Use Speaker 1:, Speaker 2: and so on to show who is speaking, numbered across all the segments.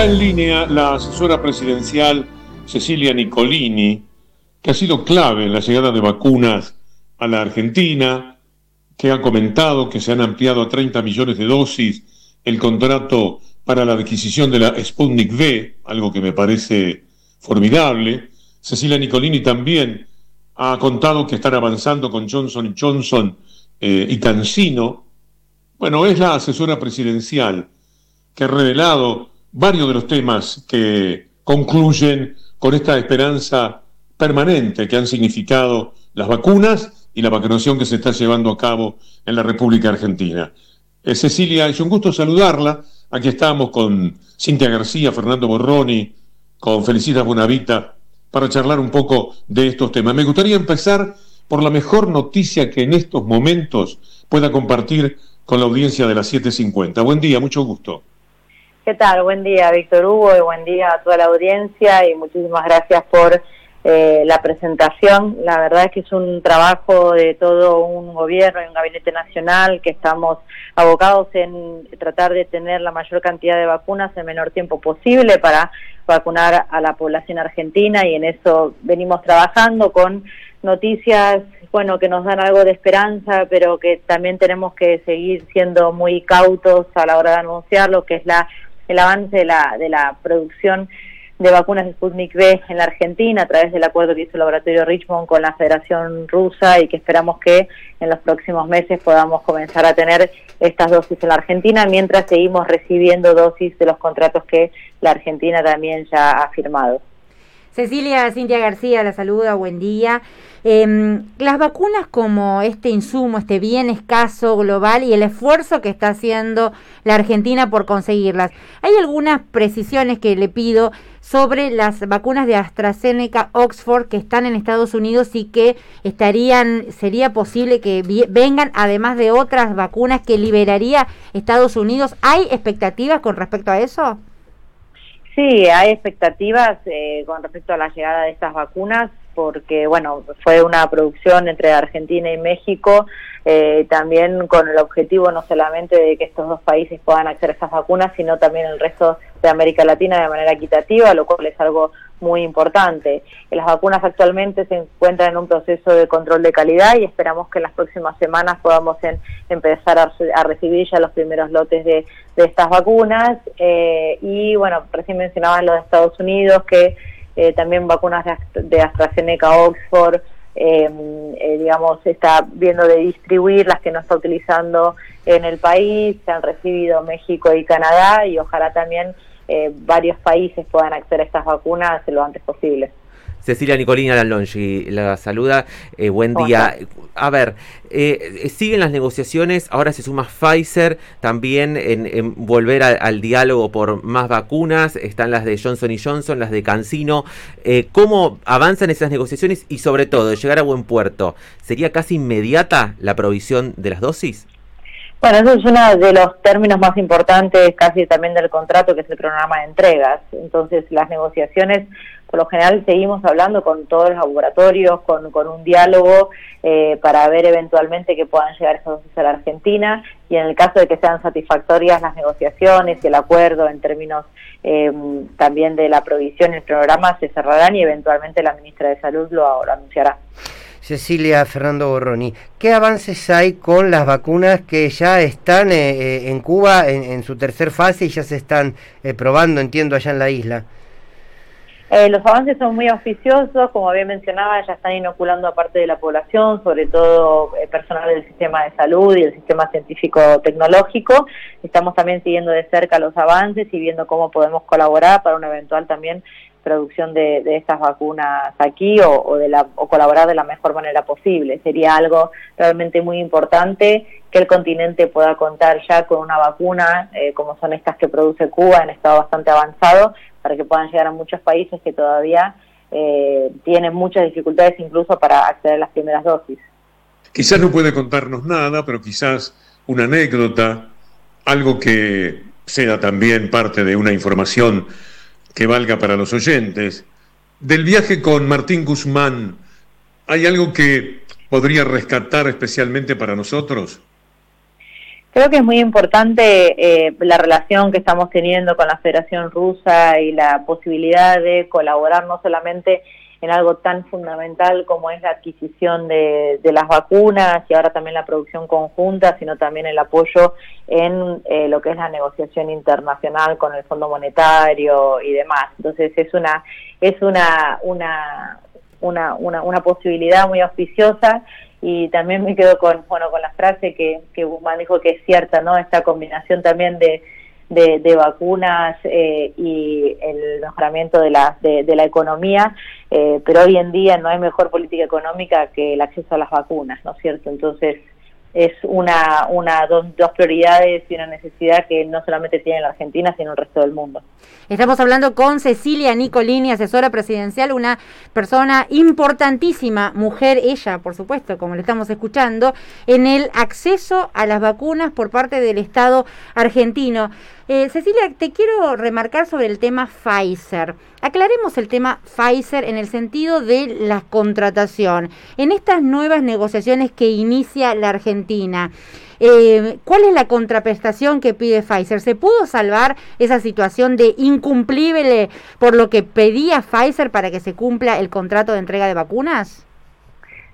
Speaker 1: En línea la asesora presidencial Cecilia Nicolini, que ha sido clave en la llegada de vacunas a la Argentina, que ha comentado que se han ampliado a 30 millones de dosis el contrato para la adquisición de la Sputnik V, algo que me parece formidable. Cecilia Nicolini también ha contado que están avanzando con Johnson Johnson eh, y Cancino. Bueno, es la asesora presidencial que ha revelado varios de los temas que concluyen con esta esperanza permanente que han significado las vacunas y la vacunación que se está llevando a cabo en la República Argentina. Eh, Cecilia, es un gusto saludarla. Aquí estamos con Cintia García, Fernando Borroni, con Felicitas Bonavita, para charlar un poco de estos temas. Me gustaría empezar por la mejor noticia que en estos momentos pueda compartir con la audiencia de las 7.50. Buen día, mucho gusto.
Speaker 2: ¿Qué tal? Buen día, Víctor Hugo, y buen día a toda la audiencia y muchísimas gracias por eh, la presentación. La verdad es que es un trabajo de todo un gobierno y un gabinete nacional que estamos abocados en tratar de tener la mayor cantidad de vacunas en menor tiempo posible para vacunar a la población argentina y en eso venimos trabajando con noticias bueno que nos dan algo de esperanza pero que también tenemos que seguir siendo muy cautos a la hora de anunciar lo que es la el avance de la, de la producción de vacunas de Sputnik V en la Argentina a través del acuerdo que hizo el laboratorio Richmond con la Federación Rusa y que esperamos que en los próximos meses podamos comenzar a tener estas dosis en la Argentina mientras seguimos recibiendo dosis de los contratos que la Argentina también ya ha firmado.
Speaker 3: Cecilia Cintia García la saluda, buen día. Em, las vacunas como este insumo, este bien escaso global y el esfuerzo que está haciendo la Argentina por conseguirlas. Hay algunas precisiones que le pido sobre las vacunas de AstraZeneca Oxford que están en Estados Unidos y que estarían, sería posible que vengan además de otras vacunas que liberaría Estados Unidos. ¿Hay expectativas con respecto a eso?
Speaker 2: Sí, hay expectativas eh, con respecto a la llegada de estas vacunas porque, bueno, fue una producción entre Argentina y México, eh, también con el objetivo no solamente de que estos dos países puedan acceder a estas vacunas, sino también el resto de América Latina de manera equitativa, lo cual es algo muy importante. Las vacunas actualmente se encuentran en un proceso de control de calidad y esperamos que en las próximas semanas podamos empezar a, recibir ya los primeros lotes de, estas vacunas. Eh, y bueno, recién mencionaban los de Estados Unidos, que eh, también vacunas de, AstraZeneca, Oxford, em, eh, digamos, está viendo de distribuir las que no está utilizando en el país, se han recibido México y Canadá y ojalá también eh, varios países puedan acceder a estas vacunas lo antes posible.
Speaker 4: Cecilia Nicolina Lalongi la saluda. Eh, buen día. A ver, eh, siguen las negociaciones, ahora se suma Pfizer también en, volver al diálogo por más vacunas, están las de Johnson Johnson, las de Cancino. ¿Cómo avanzan esas negociaciones y sobre todo, llegar a buen puerto? ¿Sería casi inmediata la provisión de las dosis?
Speaker 2: Bueno, eso es uno de los términos más importantes casi también del contrato, que es el programa de entregas. Entonces, las negociaciones, por lo general, seguimos hablando con todos los laboratorios, con, un diálogo eh, para ver eventualmente que puedan llegar esas dosis a la Argentina y en el caso de que sean satisfactorias las negociaciones y el acuerdo en términos eh, también de la provisión, el programa se cerrarán y eventualmente la ministra de Salud lo, lo anunciará.
Speaker 5: Cecilia Fernando Borroni, ¿qué avances hay con las vacunas que ya están eh, eh, en Cuba en, su tercer fase y ya se están eh, probando, entiendo, allá en la isla?
Speaker 2: los avances son muy auspiciosos, como bien mencionaba, ya están inoculando a parte de la población, sobre todo personal del sistema de salud y el sistema científico-tecnológico. Estamos también siguiendo de cerca los avances y viendo cómo podemos colaborar para un eventual también producción de, estas vacunas aquí o, de la, o colaborar de la mejor manera posible. Sería algo realmente muy importante que el continente pueda contar ya con una vacuna eh, como son estas que produce Cuba en estado bastante avanzado para que puedan llegar a muchos países que todavía eh, tienen muchas dificultades incluso para acceder a las primeras dosis.
Speaker 1: Quizás no puede contarnos nada, pero quizás una anécdota, algo que sea también parte de una información que valga para los oyentes. Del viaje con Martín Guzmán, ¿hay algo que podría rescatar especialmente para nosotros?
Speaker 2: Creo que es muy importante eh, la relación que estamos teniendo con la Federación Rusa y la posibilidad de colaborar no solamente en algo tan fundamental como es la adquisición de, las vacunas y ahora también la producción conjunta, sino también el apoyo en eh, lo que es la negociación internacional con el Fondo Monetario y demás. Entonces es una es una una una, una, una posibilidad muy auspiciosa y también me quedo con bueno con la frase que, que Guzmán dijo que es cierta, ¿no? Esta combinación también de de, vacunas eh, y el mejoramiento de la, de, la economía, eh, pero hoy en día no hay mejor política económica que el acceso a las vacunas, ¿no es cierto? Entonces es una, una dos, dos prioridades y una necesidad que no solamente tiene la Argentina, sino el resto del mundo.
Speaker 3: Estamos hablando con Cecilia Nicolini, asesora presidencial, una persona importantísima, mujer, ella, por supuesto, como le estamos escuchando, en el acceso a las vacunas por parte del Estado argentino. Eh, Cecilia, te quiero remarcar sobre el tema Pfizer. Aclaremos el tema Pfizer en el sentido de la contratación. En estas nuevas negociaciones que inicia la Argentina, eh, ¿Cuál es la contraprestación que pide Pfizer? ¿Se pudo salvar esa situación de incumplible por lo que pedía Pfizer para que se cumpla el contrato de entrega de vacunas?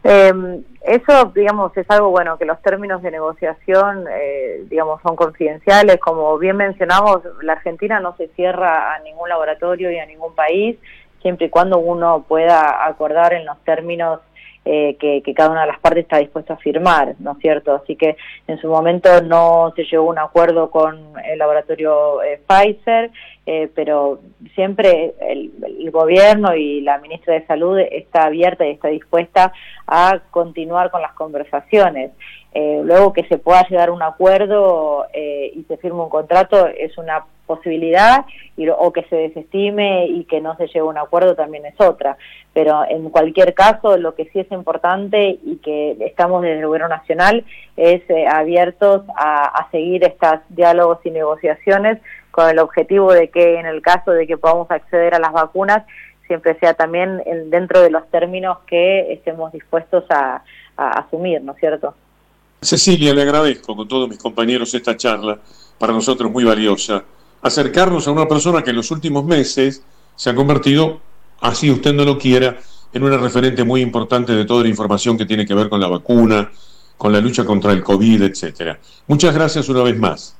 Speaker 2: Eh, eso, digamos, es algo bueno, que los términos de negociación, eh, digamos, son confidenciales. Como bien mencionamos, la Argentina no se cierra a ningún laboratorio y a ningún país, siempre y cuando uno pueda acordar en los términos eh, que, cada una de las partes está dispuesta a firmar, ¿no es cierto? Así que en su momento no se llegó a un acuerdo con el laboratorio eh, Pfizer, eh, pero siempre el, gobierno y la ministra de Salud está abierta y está dispuesta a continuar con las conversaciones. Luego que se pueda llegar a un acuerdo y se firme un contrato es una posibilidad y, o que se desestime y que no se llegue a un acuerdo también es otra. Pero en cualquier caso, lo que sí es importante y que estamos desde el Gobierno Nacional es eh, abiertos a, seguir estos diálogos y negociaciones con el objetivo de que en el caso de que podamos acceder a las vacunas, siempre sea también dentro de los términos que estemos dispuestos a asumir, ¿no es cierto?
Speaker 1: Cecilia, le agradezco con todos mis compañeros esta charla, para nosotros muy valiosa acercarnos a una persona que en los últimos meses se ha convertido, así usted no lo quiera, en una referente muy importante de toda la información que tiene que ver con la vacuna, con la lucha contra el COVID, etcétera. Muchas gracias una vez más.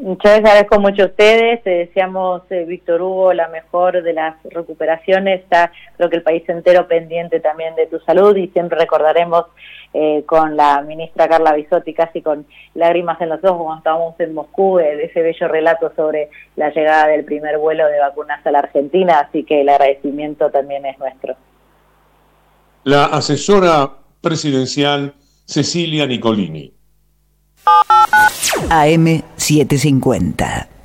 Speaker 2: Muchas agradezco mucho a ustedes, te deseamos, eh, Víctor Hugo, la mejor de las recuperaciones, está creo que el país entero pendiente también de tu salud y siempre recordaremos eh, con la ministra Carla Bisotti casi con lágrimas en los ojos cuando estábamos en Moscú, eh, de ese bello relato sobre la llegada del primer vuelo de vacunas a la Argentina, así que el agradecimiento también es nuestro.
Speaker 1: La asesora presidencial Cecilia Nicolini.
Speaker 6: AM750.